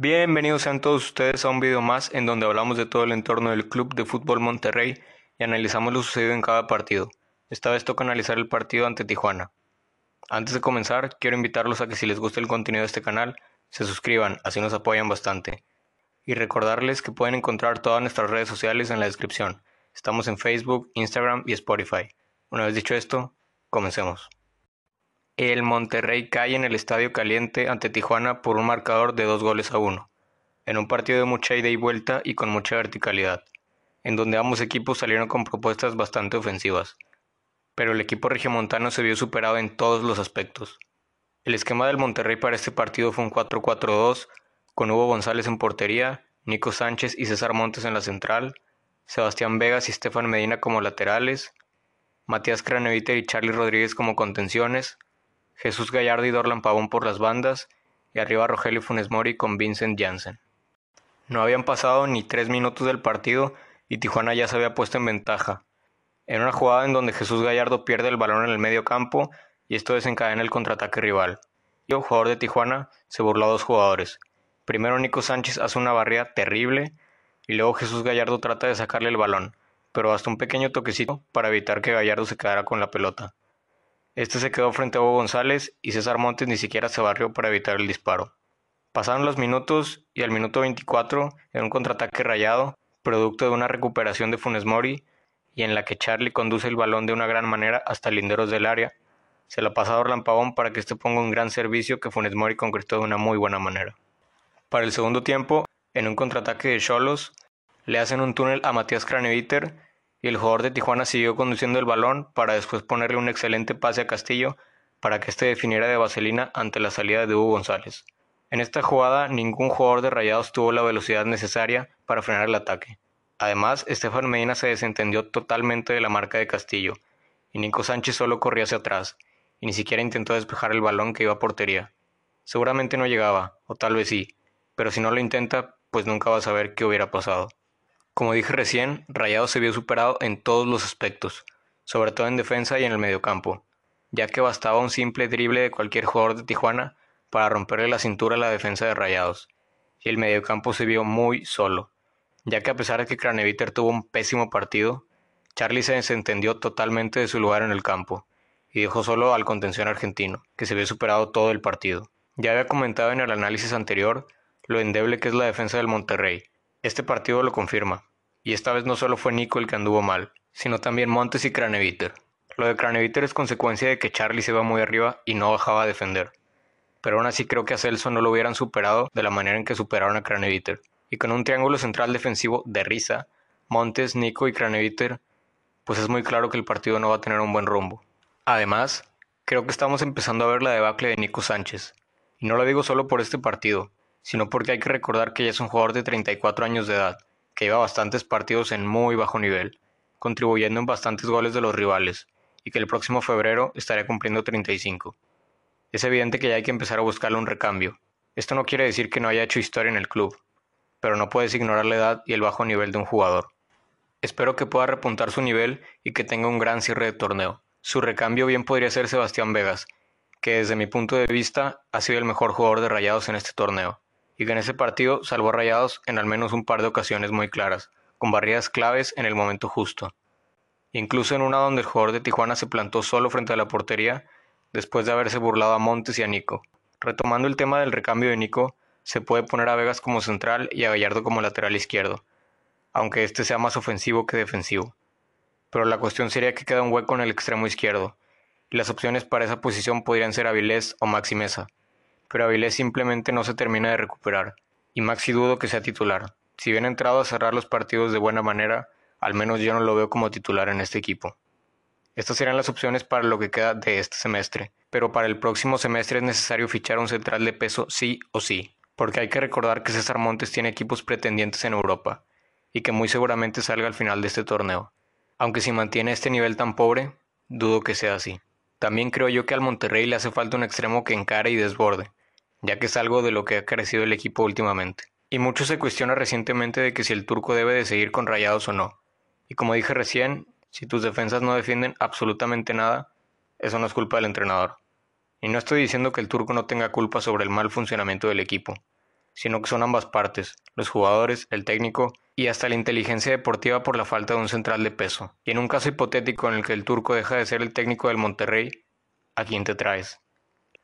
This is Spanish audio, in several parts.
Bienvenidos sean todos ustedes a un video más en donde hablamos de todo el entorno del Club de Fútbol Monterrey y analizamos lo sucedido en cada partido. Esta vez toca analizar el partido ante Tijuana. Antes de comenzar, quiero invitarlos a que si les gusta el contenido de este canal, se suscriban, así nos apoyan bastante. Y recordarles que pueden encontrar todas nuestras redes sociales en la descripción. Estamos en Facebook, Instagram y Spotify. Una vez dicho esto, comencemos. El Monterrey cae en el Estadio Caliente ante Tijuana por un marcador de dos goles a uno, en un partido de mucha ida y vuelta y con mucha verticalidad, en donde ambos equipos salieron con propuestas bastante ofensivas. Pero el equipo regiomontano se vio superado en todos los aspectos. El esquema del Monterrey para este partido fue un 4-4-2, con Hugo González en portería, Nico Sánchez y César Montes en la central, Sebastián Vegas y Estefan Medina como laterales, Matías Craneviter y Charlie Rodríguez como contenciones, Jesús Gallardo y Dorlan Pavón por las bandas, y arriba Rogelio Funes Mori con Vincent Janssen. No habían pasado ni tres minutos del partido y Tijuana ya se había puesto en ventaja. En una jugada en donde Jesús Gallardo pierde el balón en el medio campo y esto desencadena el contraataque rival. El jugador de Tijuana se burló a dos jugadores. Primero Nico Sánchez hace una barrera terrible y luego Jesús Gallardo trata de sacarle el balón, pero hasta un pequeño toquecito para evitar que Gallardo se quedara con la pelota. Este se quedó frente a Hugo González y César Montes ni siquiera se barrió para evitar el disparo. Pasaron los minutos y al minuto 24, en un contraataque rayado, producto de una recuperación de Funes Mori, y en la que Charlie conduce el balón de una gran manera hasta linderos del área, se la pasa a Orlan Pavón para que este ponga un gran servicio que Funes Mori concretó de una muy buena manera. Para el segundo tiempo, en un contraataque de Cholos, le hacen un túnel a Matías Craneviter y el jugador de Tijuana siguió conduciendo el balón para después ponerle un excelente pase a Castillo para que éste definiera de vaselina ante la salida de Hugo González. En esta jugada ningún jugador de Rayados tuvo la velocidad necesaria para frenar el ataque. Además, Estefan Medina se desentendió totalmente de la marca de Castillo, y Nico Sánchez solo corrió hacia atrás, y ni siquiera intentó despejar el balón que iba a portería. Seguramente no llegaba, o tal vez sí, pero si no lo intenta, pues nunca va a saber qué hubiera pasado. Como dije recién, Rayado se vio superado en todos los aspectos, sobre todo en defensa y en el mediocampo, ya que bastaba un simple drible de cualquier jugador de Tijuana para romperle la cintura a la defensa de Rayados, y el mediocampo se vio muy solo, ya que a pesar de que Craneviter tuvo un pésimo partido, Charlie se desentendió totalmente de su lugar en el campo, y dejó solo al contención argentino, que se vio superado todo el partido. Ya había comentado en el análisis anterior lo endeble que es la defensa del Monterrey, este partido lo confirma, y esta vez no solo fue Nico el que anduvo mal, sino también Montes y Craneviter. Lo de Craneviter es consecuencia de que Charlie se iba muy arriba y no bajaba a defender. Pero aún así creo que a Celso no lo hubieran superado de la manera en que superaron a Craneviter. Y con un triángulo central defensivo de risa, Montes, Nico y Craneviter, pues es muy claro que el partido no va a tener un buen rumbo. Además, creo que estamos empezando a ver la debacle de Nico Sánchez. Y no lo digo solo por este partido, sino porque hay que recordar que ya es un jugador de 34 años de edad, que lleva bastantes partidos en muy bajo nivel, contribuyendo en bastantes goles de los rivales, y que el próximo febrero estaría cumpliendo 35. Es evidente que ya hay que empezar a buscarle un recambio. Esto no quiere decir que no haya hecho historia en el club, pero no puedes ignorar la edad y el bajo nivel de un jugador. Espero que pueda repuntar su nivel y que tenga un gran cierre de torneo. Su recambio bien podría ser Sebastián Vegas, que desde mi punto de vista ha sido el mejor jugador de Rayados en este torneo y que en ese partido salvó a Rayados en al menos un par de ocasiones muy claras, con barridas claves en el momento justo. Incluso en una donde el jugador de Tijuana se plantó solo frente a la portería después de haberse burlado a Montes y a Nico. Retomando el tema del recambio de Nico, se puede poner a Vegas como central y a Gallardo como lateral izquierdo, aunque este sea más ofensivo que defensivo. Pero la cuestión sería que queda un hueco en el extremo izquierdo, y las opciones para esa posición podrían ser Avilés o Maxi Mesa pero Avilés simplemente no se termina de recuperar, y Maxi dudo que sea titular. Si bien ha entrado a cerrar los partidos de buena manera, al menos yo no lo veo como titular en este equipo. Estas serán las opciones para lo que queda de este semestre, pero para el próximo semestre es necesario fichar un central de peso sí o sí, porque hay que recordar que César Montes tiene equipos pretendientes en Europa, y que muy seguramente salga al final de este torneo. Aunque si mantiene este nivel tan pobre, dudo que sea así. También creo yo que al Monterrey le hace falta un extremo que encare y desborde, ya que es algo de lo que ha crecido el equipo últimamente. Y mucho se cuestiona recientemente de que si el turco debe de seguir con rayados o no. Y como dije recién, si tus defensas no defienden absolutamente nada, eso no es culpa del entrenador. Y no estoy diciendo que el turco no tenga culpa sobre el mal funcionamiento del equipo, sino que son ambas partes, los jugadores, el técnico y hasta la inteligencia deportiva por la falta de un central de peso. Y en un caso hipotético en el que el turco deja de ser el técnico del Monterrey, ¿a quién te traes?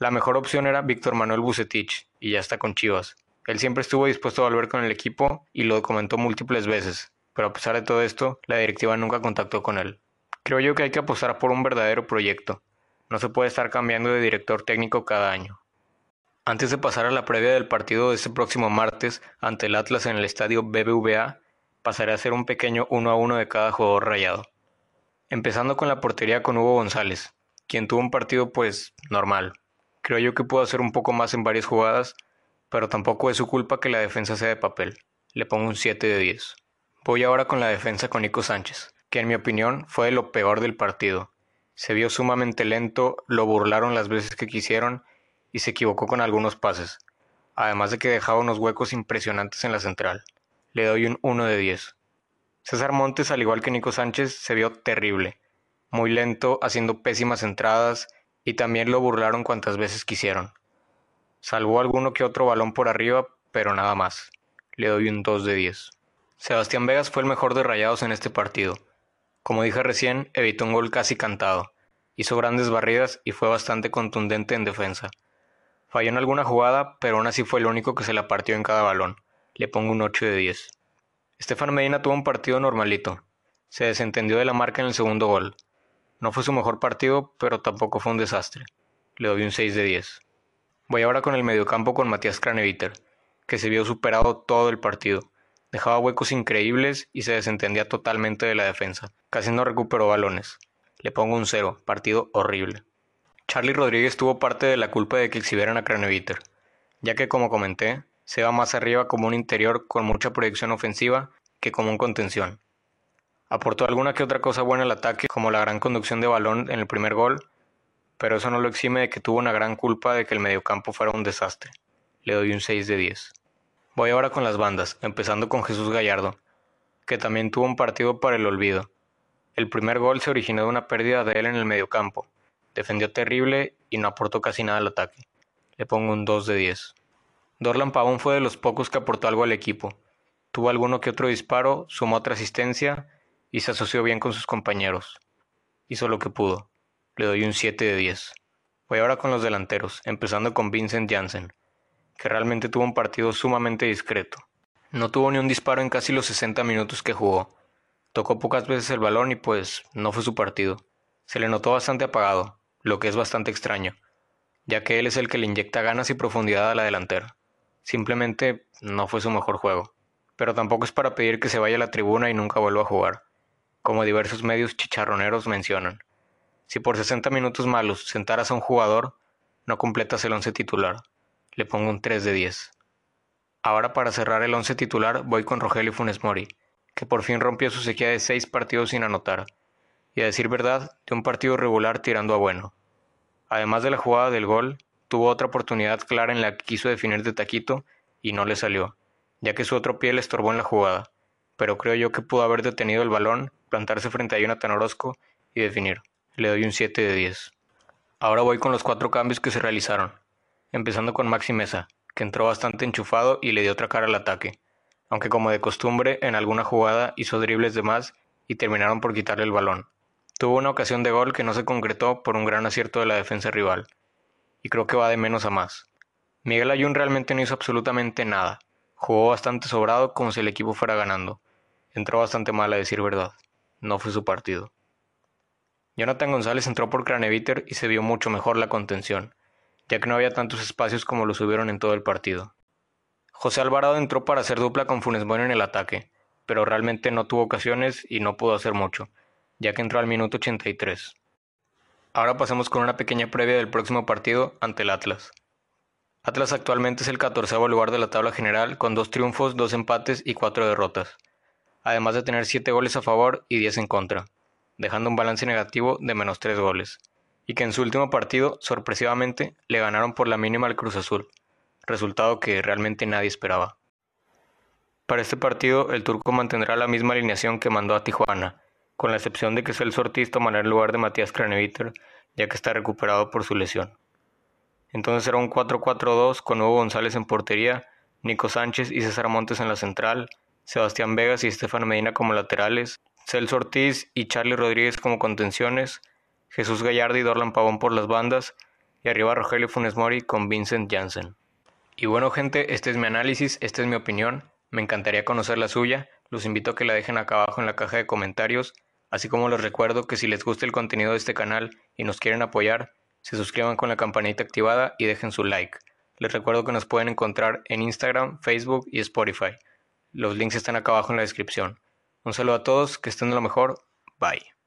La mejor opción era Víctor Manuel Bucetich, y ya está con Chivas. Él siempre estuvo dispuesto a volver con el equipo y lo comentó múltiples veces, pero a pesar de todo esto, la directiva nunca contactó con él. Creo yo que hay que apostar por un verdadero proyecto. No se puede estar cambiando de director técnico cada año. Antes de pasar a la previa del partido de este próximo martes ante el Atlas en el estadio BBVA, pasaré a hacer un pequeño uno a uno de cada jugador rayado. Empezando con la portería con Hugo González, quien tuvo un partido pues normal. Creo yo que pudo hacer un poco más en varias jugadas, pero tampoco es su culpa que la defensa sea de papel. Le pongo un 7 de 10. Voy ahora con la defensa con Nico Sánchez, que en mi opinión fue lo peor del partido. Se vio sumamente lento, lo burlaron las veces que quisieron y se equivocó con algunos pases, además de que dejaba unos huecos impresionantes en la central. Le doy un 1 de 10. César Montes, al igual que Nico Sánchez, se vio terrible, muy lento, haciendo pésimas entradas y también lo burlaron cuantas veces quisieron. Salvó alguno que otro balón por arriba, pero nada más. Le doy un 2 de 10. Sebastián Vegas fue el mejor de Rayados en este partido. Como dije recién, evitó un gol casi cantado, hizo grandes barridas y fue bastante contundente en defensa. Falló en alguna jugada, pero aún así fue el único que se la partió en cada balón. Le pongo un 8 de 10. Estefan Medina tuvo un partido normalito. Se desentendió de la marca en el segundo gol. No fue su mejor partido, pero tampoco fue un desastre. Le doy un 6 de 10. Voy ahora con el mediocampo con Matías Craneviter, que se vio superado todo el partido. Dejaba huecos increíbles y se desentendía totalmente de la defensa. Casi no recuperó balones. Le pongo un 0, partido horrible. Charlie Rodríguez tuvo parte de la culpa de que exhibieran a Craneviter, ya que como comenté, se va más arriba como un interior con mucha proyección ofensiva que como un contención. Aportó alguna que otra cosa buena al ataque, como la gran conducción de balón en el primer gol, pero eso no lo exime de que tuvo una gran culpa de que el mediocampo fuera un desastre. Le doy un 6 de 10. Voy ahora con las bandas, empezando con Jesús Gallardo, que también tuvo un partido para el olvido. El primer gol se originó de una pérdida de él en el mediocampo, Defendió terrible y no aportó casi nada al ataque. Le pongo un 2 de 10. Dorlan Pavón fue de los pocos que aportó algo al equipo. Tuvo alguno que otro disparo, sumó otra asistencia y se asoció bien con sus compañeros. Hizo lo que pudo. Le doy un 7 de 10. Voy ahora con los delanteros, empezando con Vincent Janssen, que realmente tuvo un partido sumamente discreto. No tuvo ni un disparo en casi los 60 minutos que jugó. Tocó pocas veces el balón y pues no fue su partido. Se le notó bastante apagado, lo que es bastante extraño, ya que él es el que le inyecta ganas y profundidad a la delantera. Simplemente no fue su mejor juego, pero tampoco es para pedir que se vaya a la tribuna y nunca vuelva a jugar, como diversos medios chicharroneros mencionan. Si por 60 minutos malos sentaras a un jugador, no completas el 11 titular. Le pongo un 3 de 10. Ahora para cerrar el 11 titular voy con Rogelio Funes Mori, que por fin rompió su sequía de 6 partidos sin anotar y a decir verdad, de un partido regular tirando a bueno. Además de la jugada del gol, tuvo otra oportunidad clara en la que quiso definir de taquito y no le salió, ya que su otro pie le estorbó en la jugada, pero creo yo que pudo haber detenido el balón, plantarse frente a Jonathan Orozco y definir. Le doy un 7 de 10. Ahora voy con los cuatro cambios que se realizaron, empezando con Maxi Mesa, que entró bastante enchufado y le dio otra cara al ataque, aunque como de costumbre en alguna jugada hizo dribles de más y terminaron por quitarle el balón. Tuvo una ocasión de gol que no se concretó por un gran acierto de la defensa rival, y creo que va de menos a más. Miguel Ayun realmente no hizo absolutamente nada, jugó bastante sobrado como si el equipo fuera ganando, entró bastante mal a decir verdad, no fue su partido. Jonathan González entró por Craneviter y se vio mucho mejor la contención, ya que no había tantos espacios como los hubieron en todo el partido. José Alvarado entró para hacer dupla con Funes en el ataque, pero realmente no tuvo ocasiones y no pudo hacer mucho, ya que entró al minuto 83. Ahora pasemos con una pequeña previa del próximo partido ante el Atlas. Atlas actualmente es el 14 lugar de la tabla general con dos triunfos, dos empates y cuatro derrotas, además de tener 7 goles a favor y 10 en contra, dejando un balance negativo de menos 3 goles, y que en su último partido, sorpresivamente, le ganaron por la mínima al Cruz Azul, resultado que realmente nadie esperaba. Para este partido, el turco mantendrá la misma alineación que mandó a Tijuana, con la excepción de que Celso Ortiz tomará el lugar de Matías Craneviter, ya que está recuperado por su lesión. Entonces será un 4-4-2 con Hugo González en portería, Nico Sánchez y César Montes en la central, Sebastián Vegas y Estefano Medina como laterales, Celso Ortiz y Charlie Rodríguez como contenciones, Jesús Gallardo y Dorlan Pavón por las bandas, y arriba Rogelio Funes Mori con Vincent Janssen. Y bueno gente, este es mi análisis, esta es mi opinión, me encantaría conocer la suya, los invito a que la dejen acá abajo en la caja de comentarios, así como les recuerdo que si les gusta el contenido de este canal y nos quieren apoyar, se suscriban con la campanita activada y dejen su like. Les recuerdo que nos pueden encontrar en Instagram, Facebook y Spotify. Los links están acá abajo en la descripción. Un saludo a todos, que estén de lo mejor. Bye.